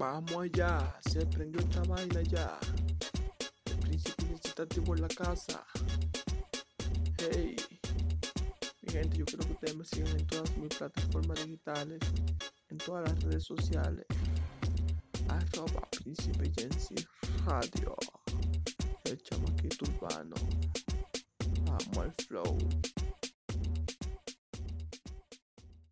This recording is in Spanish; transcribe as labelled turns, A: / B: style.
A: Vamos allá, se prendió esta vaina ya. El príncipe necesitativo en la casa. Hey, mi gente, yo quiero que ustedes me sigan en todas mis plataformas digitales, en todas las redes sociales. Arroba Príncipe Jensi Radio. El chamaquito urbano. Vamos al flow.